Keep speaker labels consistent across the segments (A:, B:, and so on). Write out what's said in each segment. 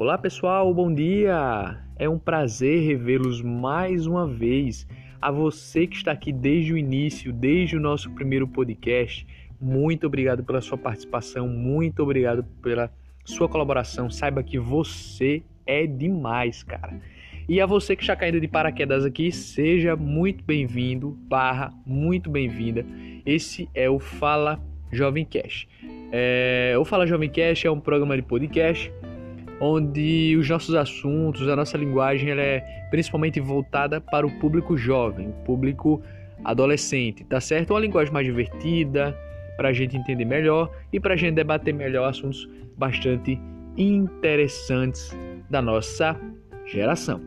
A: Olá pessoal, bom dia! É um prazer revê-los mais uma vez. A você que está aqui desde o início, desde o nosso primeiro podcast, muito obrigado pela sua participação, muito obrigado pela sua colaboração. Saiba que você é demais, cara. E a você que está caindo de paraquedas aqui, seja muito bem-vindo, barra, muito bem-vinda. Esse é o Fala Jovem Cash. É, o Fala Jovem Cash é um programa de podcast onde os nossos assuntos, a nossa linguagem, ela é principalmente voltada para o público jovem, o público adolescente, tá certo? Uma linguagem mais divertida, para a gente entender melhor e para a gente debater melhor assuntos bastante interessantes da nossa geração.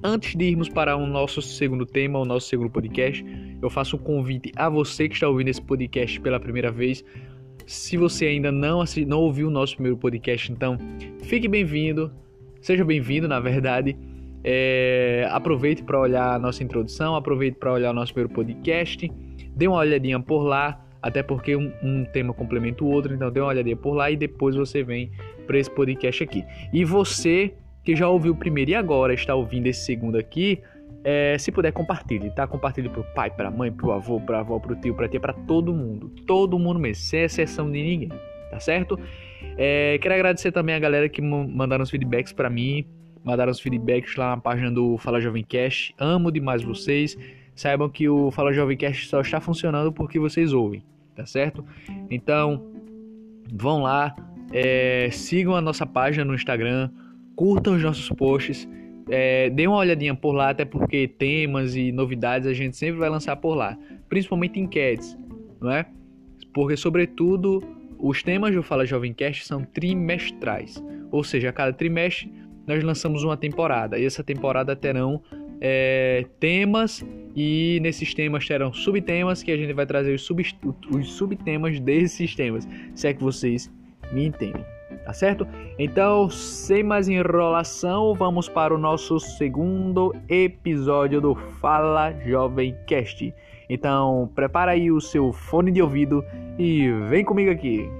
A: Antes de irmos para o nosso segundo tema, o nosso segundo podcast, eu faço um convite a você que está ouvindo esse podcast pela primeira vez se você ainda não, não ouviu o nosso primeiro podcast, então fique bem-vindo, seja bem-vindo, na verdade. É, aproveite para olhar a nossa introdução, aproveite para olhar o nosso primeiro podcast, dê uma olhadinha por lá, até porque um, um tema complementa o outro, então dê uma olhadinha por lá e depois você vem para esse podcast aqui. E você que já ouviu o primeiro e agora está ouvindo esse segundo aqui, é, se puder, compartilhe, tá? Compartilhe pro pai, pra mãe, pro avô, pra avó, pro tio, pra tia, pra todo mundo. Todo mundo mesmo, sem exceção de ninguém, tá certo? É, quero agradecer também a galera que mandaram os feedbacks para mim, mandaram os feedbacks lá na página do Fala Jovem Cast. Amo demais vocês. Saibam que o Fala Jovem Cast só está funcionando porque vocês ouvem, tá certo? Então, vão lá, é, sigam a nossa página no Instagram, curtam os nossos posts é, dê uma olhadinha por lá, até porque temas e novidades a gente sempre vai lançar por lá, principalmente enquetes, não é? Porque, sobretudo, os temas do Fala Jovem Cast são trimestrais, ou seja, a cada trimestre nós lançamos uma temporada. E essa temporada terão é, temas e nesses temas terão subtemas que a gente vai trazer os, sub, os subtemas desses temas, se é que vocês me entendem tá certo? Então, sem mais enrolação, vamos para o nosso segundo episódio do Fala Jovem Cast. Então, prepara aí o seu fone de ouvido e vem comigo aqui.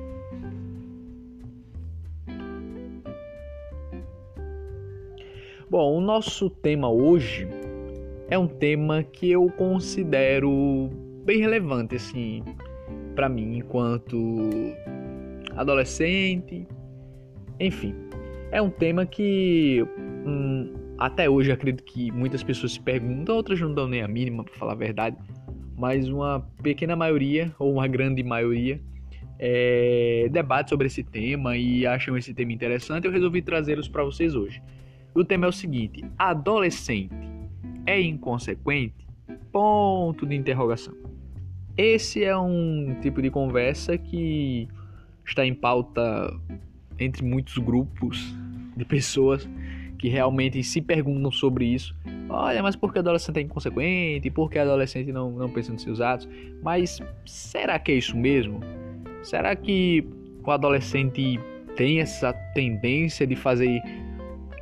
A: Bom, o nosso tema hoje é um tema que eu considero bem relevante assim para mim enquanto adolescente, enfim, é um tema que hum, até hoje acredito que muitas pessoas se perguntam, outras não dão nem a mínima para falar a verdade, mas uma pequena maioria ou uma grande maioria é, debate sobre esse tema e acham esse tema interessante. Eu resolvi trazê-los para vocês hoje. O tema é o seguinte: adolescente é inconsequente? Ponto de interrogação. Esse é um tipo de conversa que está em pauta entre muitos grupos de pessoas que realmente se perguntam sobre isso. Olha, mas por que adolescente é inconsequente? Por que adolescente não, não pensa nos seus atos? Mas será que é isso mesmo? Será que o adolescente tem essa tendência de fazer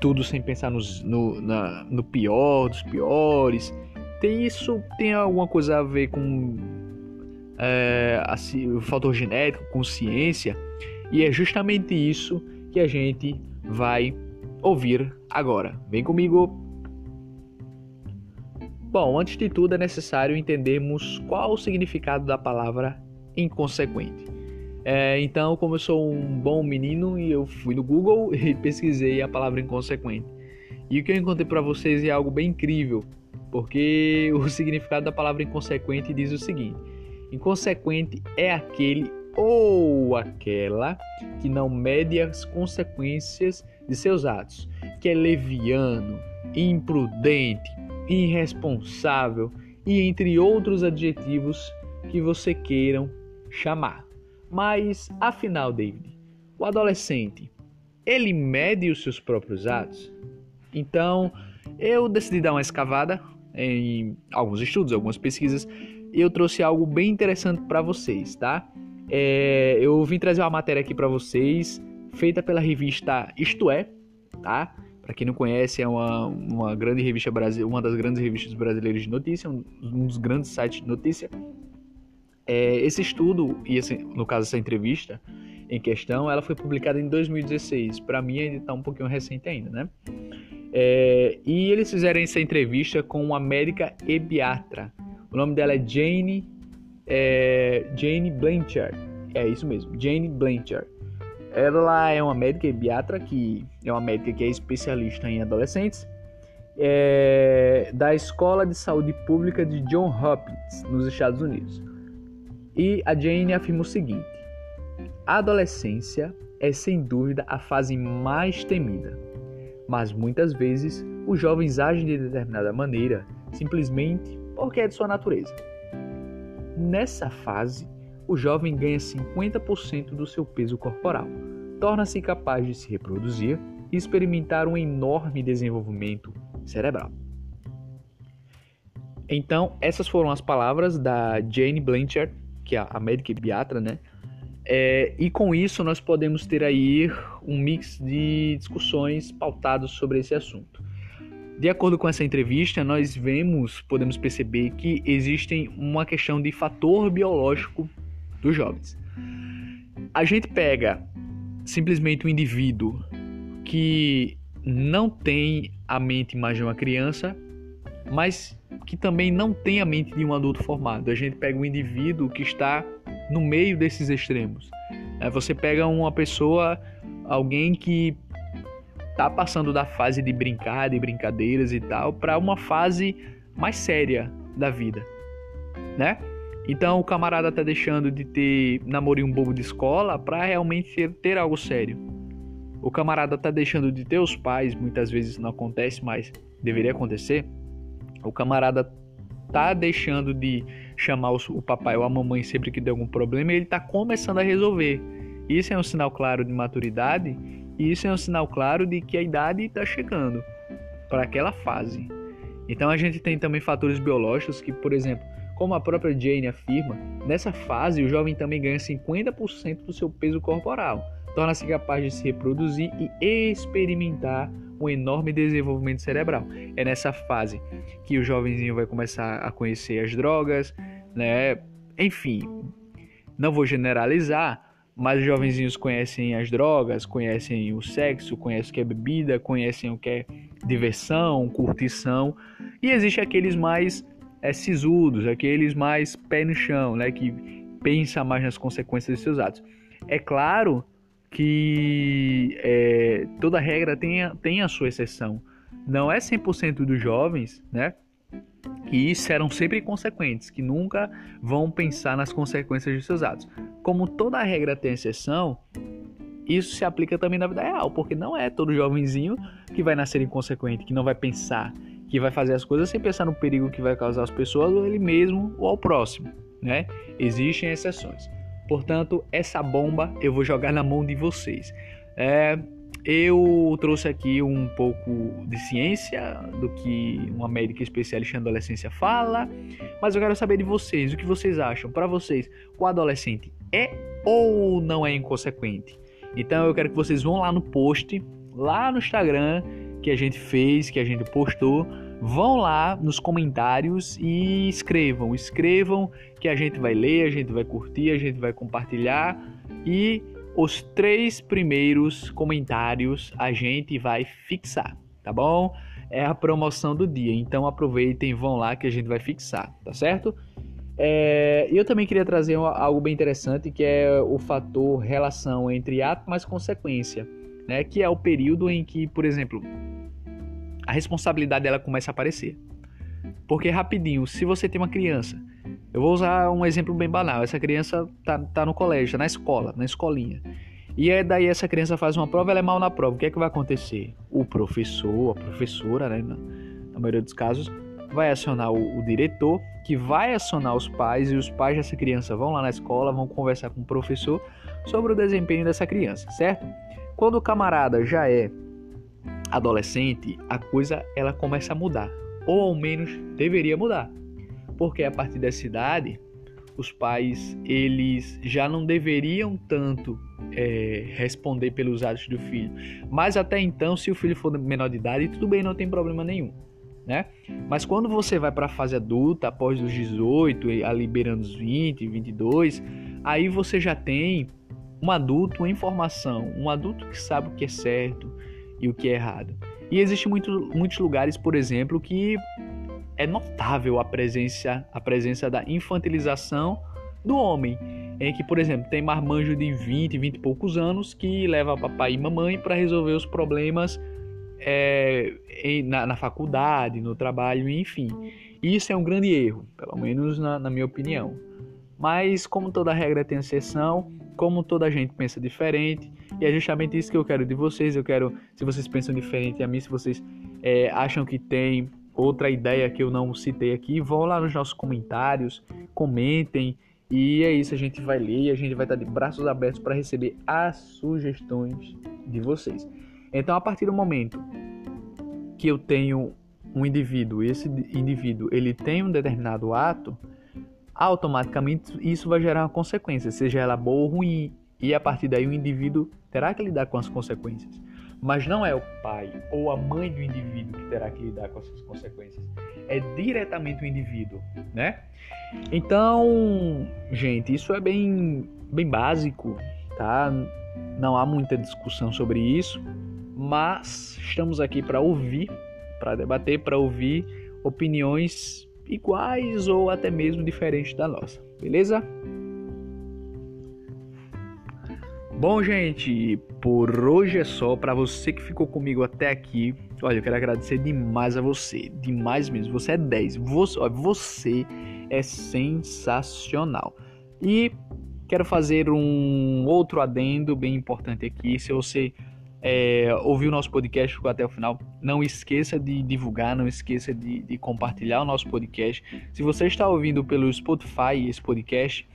A: tudo sem pensar nos, no, na, no pior dos piores? Tem isso? Tem alguma coisa a ver com é, assim, o fator genético, consciência? E é justamente isso que a gente vai ouvir agora. Vem comigo! Bom, antes de tudo é necessário entendermos qual o significado da palavra inconsequente. É, então, como eu sou um bom menino e eu fui no Google e pesquisei a palavra inconsequente. E o que eu encontrei para vocês é algo bem incrível, porque o significado da palavra inconsequente diz o seguinte: inconsequente é aquele ou aquela que não mede as consequências de seus atos, que é leviano, imprudente, irresponsável e entre outros adjetivos que você queiram chamar. Mas afinal, David, o adolescente, ele mede os seus próprios atos? Então, eu decidi dar uma escavada em alguns estudos, algumas pesquisas, e eu trouxe algo bem interessante para vocês, tá? É, eu vim trazer uma matéria aqui para vocês, feita pela revista Isto É, tá? Para quem não conhece, é uma, uma grande revista brasileira, uma das grandes revistas brasileiras de notícia, um, um dos grandes sites de notícia. É, esse estudo, e esse, no caso essa entrevista, em questão, ela foi publicada em 2016. Para mim ainda está um pouquinho recente ainda, né? É, e eles fizeram essa entrevista com uma médica ebiatra. O nome dela é Jane, é, Jane Blanchard. É isso mesmo, Jane Blanchard. Ela é uma médica ebiatra que é uma médica que é especialista em adolescentes é, da Escola de Saúde Pública de John Hopkins, nos Estados Unidos. E a Jane afirma o seguinte: a adolescência é sem dúvida a fase mais temida, mas muitas vezes os jovens agem de determinada maneira simplesmente porque é de sua natureza. Nessa fase, o jovem ganha 50% do seu peso corporal, torna-se capaz de se reproduzir e experimentar um enorme desenvolvimento cerebral. Então, essas foram as palavras da Jane Blanchard, que é a médica pediatra, né? É, e com isso nós podemos ter aí um mix de discussões pautados sobre esse assunto. De acordo com essa entrevista, nós vemos, podemos perceber que existem uma questão de fator biológico dos jovens. A gente pega simplesmente um indivíduo que não tem a mente mais de uma criança, mas que também não tem a mente de um adulto formado. A gente pega um indivíduo que está no meio desses extremos. Você pega uma pessoa, alguém que tá passando da fase de brincar, de brincadeiras e tal, para uma fase mais séria da vida, né? Então o camarada tá deixando de ter namorinho bobo de escola para realmente ter, algo sério. O camarada tá deixando de ter os pais, muitas vezes não acontece, mas deveria acontecer. O camarada tá deixando de chamar o papai ou a mamãe sempre que der algum problema, e ele tá começando a resolver. Isso é um sinal claro de maturidade e isso é um sinal claro de que a idade está chegando para aquela fase. Então a gente tem também fatores biológicos que, por exemplo, como a própria Jane afirma, nessa fase o jovem também ganha 50% do seu peso corporal, torna-se capaz de se reproduzir e experimentar um enorme desenvolvimento cerebral. É nessa fase que o jovenzinho vai começar a conhecer as drogas, né? Enfim, não vou generalizar, mas os jovenzinhos conhecem as drogas, conhecem o sexo, conhecem o que é bebida, conhecem o que é diversão, curtição. E existe aqueles mais é, sisudos, aqueles mais pé no chão, né, que pensa mais nas consequências de seus atos. É claro que é, toda regra tem a, tem a sua exceção. Não é 100% dos jovens, né, que serão sempre consequentes, que nunca vão pensar nas consequências de seus atos. Como toda regra tem exceção, isso se aplica também na vida real, porque não é todo jovenzinho que vai nascer inconsequente, que não vai pensar, que vai fazer as coisas sem pensar no perigo que vai causar às pessoas ou ele mesmo ou ao próximo, né? Existem exceções. Portanto, essa bomba eu vou jogar na mão de vocês. É, eu trouxe aqui um pouco de ciência do que uma médica especialista em adolescência fala, mas eu quero saber de vocês, o que vocês acham? Para vocês, o adolescente é ou não é inconsequente? Então eu quero que vocês vão lá no post, lá no Instagram que a gente fez, que a gente postou, vão lá nos comentários e escrevam, escrevam que a gente vai ler, a gente vai curtir, a gente vai compartilhar e os três primeiros comentários a gente vai fixar, tá bom? É a promoção do dia, então aproveitem, vão lá que a gente vai fixar, tá certo? É, eu também queria trazer algo bem interessante que é o fator relação entre ato mais consequência, né? Que é o período em que, por exemplo, a responsabilidade dela começa a aparecer. Porque rapidinho, se você tem uma criança eu vou usar um exemplo bem banal. Essa criança tá, tá no colégio, tá na escola, na escolinha. E aí daí essa criança faz uma prova, ela é mal na prova. O que é que vai acontecer? O professor, a professora, né, na, na maioria dos casos, vai acionar o, o, diretor, que vai acionar os pais, e os pais dessa criança vão lá na escola, vão conversar com o professor sobre o desempenho dessa criança, certo? Quando o camarada já é adolescente, a coisa ela começa a mudar, ou ao menos deveria mudar porque a partir dessa idade os pais eles já não deveriam tanto é, responder pelos atos do filho, mas até então se o filho for menor de idade tudo bem, não tem problema nenhum, né? Mas quando você vai para a fase adulta, após os 18, ali liberando os 20, 22, aí você já tem um adulto em formação, um adulto que sabe o que é certo e o que é errado. E existe muito, muitos lugares, por exemplo, que é notável a presença, a presença da infantilização do homem, em que, por exemplo, tem marmanjo de 20, 20 e poucos anos que leva papai e mamãe para resolver os problemas é, em, na, na, faculdade, no trabalho, enfim. Isso é um grande erro, pelo menos na, na minha opinião. Mas, como toda regra tem exceção, como toda gente pensa diferente, e é justamente isso que eu quero de vocês. Eu quero, se vocês pensam diferente a mim, se vocês é, acham que tem outra ideia que eu não citei aqui, vão lá nos nossos comentários, comentem. E é isso, a gente vai ler e a gente vai estar de braços abertos para receber as sugestões de vocês. Então, a partir do momento que eu tenho um indivíduo, esse indivíduo ele tem um determinado ato, automaticamente isso vai gerar uma consequência, seja ela boa ou ruim, e a partir daí o indivíduo terá que lidar com as consequências. Mas não é o pai ou a mãe do indivíduo que terá que lidar com essas consequências, é diretamente o indivíduo, né? Então, gente, isso é bem, bem básico, tá? Não há muita discussão sobre isso, mas estamos aqui para ouvir, para debater, para ouvir opiniões iguais ou até mesmo diferentes da nossa, beleza? Bom, gente, por hoje é só. Para você que ficou comigo até aqui, olha, eu quero agradecer demais a você, demais mesmo. Você é 10, você, olha, você é sensacional. E quero fazer um outro adendo bem importante aqui. Se você é, ouviu o nosso podcast, ficou até o final, não esqueça de divulgar, não esqueça de, de, compartilhar o nosso podcast. Se você está ouvindo pelo Spotify esse podcast,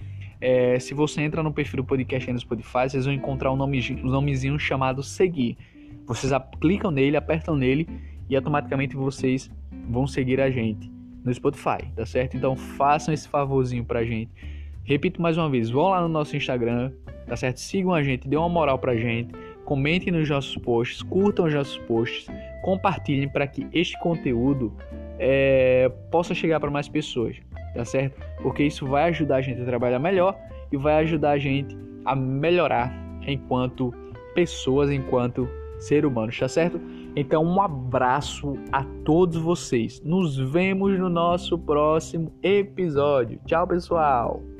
A: é, se você entra no perfil do podcast no Spotify, vocês vão encontrar um, nome, um nomezinho chamado Seguir. Vocês clicam nele, apertam nele e automaticamente vocês vão seguir a gente no Spotify, tá certo? Então façam esse favorzinho pra gente. Repito mais uma vez, vão lá no nosso Instagram, tá certo? Sigam a gente, dê uma moral pra gente comentem nos nossos posts, curtam os nossos posts, compartilhem para que este conteúdo é, possa chegar para mais pessoas, tá certo? Porque isso vai ajudar a gente a trabalhar melhor e vai ajudar a gente a melhorar enquanto pessoas, enquanto ser humanos, tá certo? Então, um abraço a todos vocês. Nos vemos no nosso próximo episódio. Tchau, pessoal!